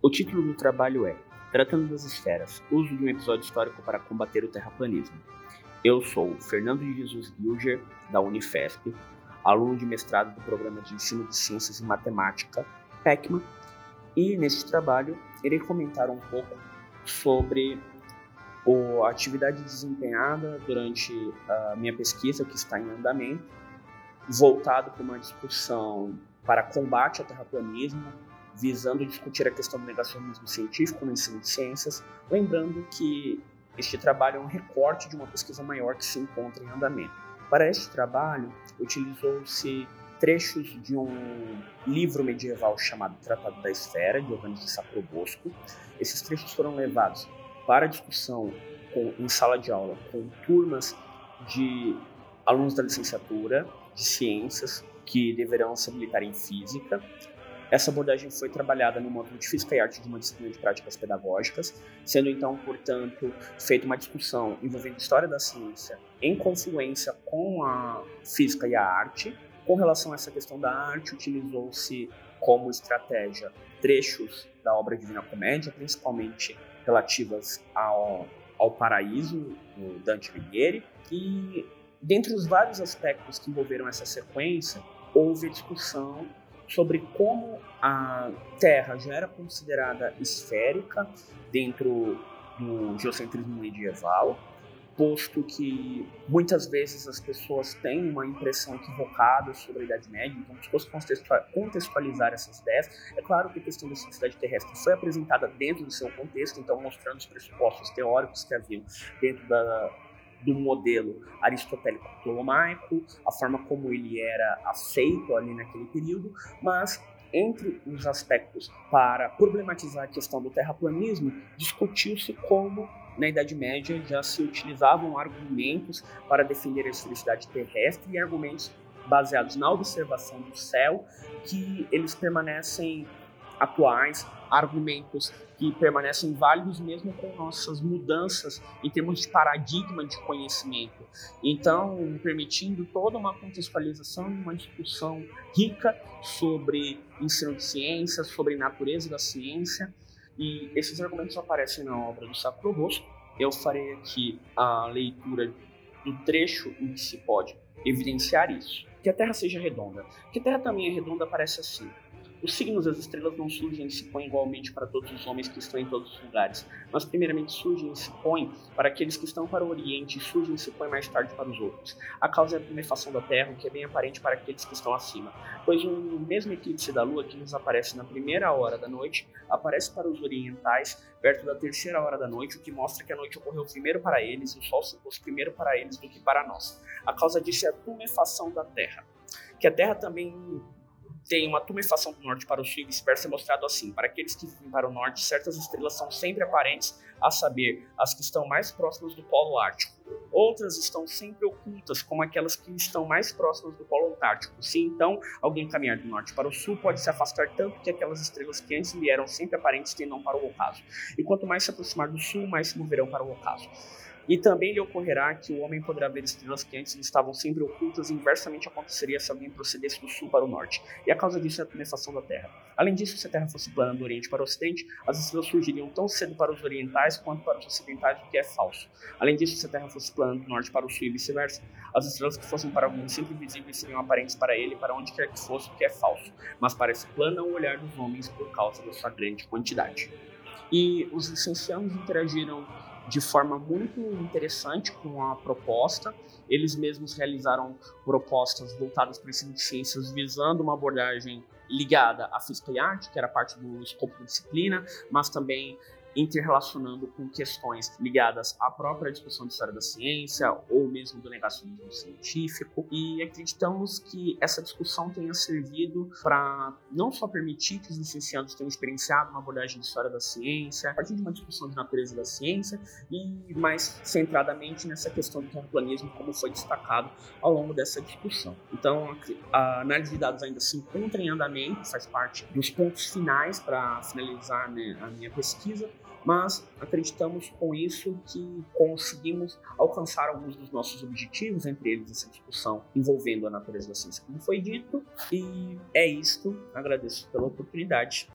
O título do trabalho é Tratando das Esferas, uso de um episódio histórico para combater o terraplanismo. Eu sou Fernando de Jesus Gilger, da Unifesp, aluno de mestrado do Programa de Ensino de Ciências e Matemática, PECMA, e neste trabalho irei comentar um pouco sobre a atividade desempenhada durante a minha pesquisa, que está em andamento, voltado para uma discussão para combate ao terraplanismo, visando discutir a questão do negacionismo científico no ensino de ciências, lembrando que este trabalho é um recorte de uma pesquisa maior que se encontra em andamento. Para este trabalho, utilizou-se trechos de um livro medieval chamado Tratado da Esfera, de Johannes de Sacrobosco. Esses trechos foram levados para discussão com, em sala de aula com turmas de alunos da licenciatura de ciências que deverão se habilitar em física. Essa abordagem foi trabalhada no módulo de Física e Arte de uma disciplina de práticas pedagógicas, sendo então, portanto, feita uma discussão envolvendo história da ciência em confluência com a física e a arte. Com relação a essa questão da arte, utilizou-se como estratégia trechos da obra Divina Comédia, principalmente relativas ao, ao paraíso, do Dante Alighieri, e dentre os vários aspectos que envolveram essa sequência, houve discussão sobre como a Terra já era considerada esférica dentro do geocentrismo medieval, posto que muitas vezes as pessoas têm uma impressão equivocada sobre a Idade Média, então se fosse contextualizar essas ideias, é claro que a questão da cidade terrestre foi apresentada dentro do seu contexto, então mostrando os pressupostos teóricos que haviam dentro da, do modelo aristotélico ptolomaico, a forma como ele era aceito ali naquele período, mas entre os aspectos para problematizar a questão do terraplanismo, discutiu-se como na Idade Média já se utilizavam argumentos para defender a esfericidade terrestre e argumentos baseados na observação do céu que eles permanecem atuais, argumentos que permanecem válidos mesmo com nossas mudanças em termos de paradigma de conhecimento. Então, permitindo toda uma contextualização uma discussão rica sobre ensino de ciência, sobre natureza da ciência, e esses argumentos aparecem na obra do Sacro Rosto. Eu farei aqui a leitura do trecho em que se pode evidenciar isso. Que a Terra seja redonda. Que a Terra também é redonda parece assim. Os signos das estrelas não surgem e se põem igualmente para todos os homens que estão em todos os lugares, mas primeiramente surgem e se põem para aqueles que estão para o Oriente e surgem e se põem mais tarde para os outros. A causa é a tumefação da Terra, o que é bem aparente para aqueles que estão acima, pois o mesmo eclipse da Lua que nos aparece na primeira hora da noite, aparece para os orientais perto da terceira hora da noite, o que mostra que a noite ocorreu primeiro para eles e o Sol se pôs primeiro para eles do que para nós. A causa disso é a tumefação da Terra que a Terra também tem uma tumefação do norte para o sul e vice-versa é mostrado assim. Para aqueles que vêm para o norte, certas estrelas são sempre aparentes, a saber, as que estão mais próximas do Polo Ártico. Outras estão sempre ocultas, como aquelas que estão mais próximas do Polo Antártico. Se então alguém caminhar do norte para o sul, pode se afastar tanto que aquelas estrelas que antes lhe eram sempre aparentes tendam para o ocaso. E quanto mais se aproximar do sul, mais se moverão para o ocaso. E também lhe ocorrerá que o homem poderá ver estrelas que antes estavam sempre ocultas e inversamente aconteceria se alguém procedesse do sul para o norte. E a causa disso é a tumefação da Terra. Além disso, se a Terra fosse plana do oriente para o ocidente, as estrelas surgiriam tão cedo para os orientais quanto para os ocidentais, o que é falso. Além disso, se a Terra fosse plana do norte para o sul e vice-versa, as estrelas que fossem para alguém sempre visíveis seriam aparentes para ele para onde quer que fosse, o que é falso. Mas parece plana o olhar dos homens por causa da sua grande quantidade. E os licenciados interagiram de forma muito interessante com a proposta. Eles mesmos realizaram propostas voltadas para o ensino de ciências visando uma abordagem ligada à física e arte, que era parte do escopo da disciplina, mas também interrelacionando com questões ligadas à própria discussão de história da ciência ou mesmo do negacionismo científico e acreditamos que essa discussão tenha servido para não só permitir que os licenciados tenham experienciado uma abordagem de história da ciência, a partir de uma discussão de natureza da ciência e mais centradamente nessa questão do terraplanismo como foi destacado ao longo dessa discussão. Então a análise de dados ainda se encontra em andamento, faz parte dos pontos finais para finalizar né, a minha pesquisa mas acreditamos com isso que conseguimos alcançar alguns dos nossos objetivos, entre eles essa discussão envolvendo a natureza da ciência, como foi dito, e é isto. Agradeço pela oportunidade.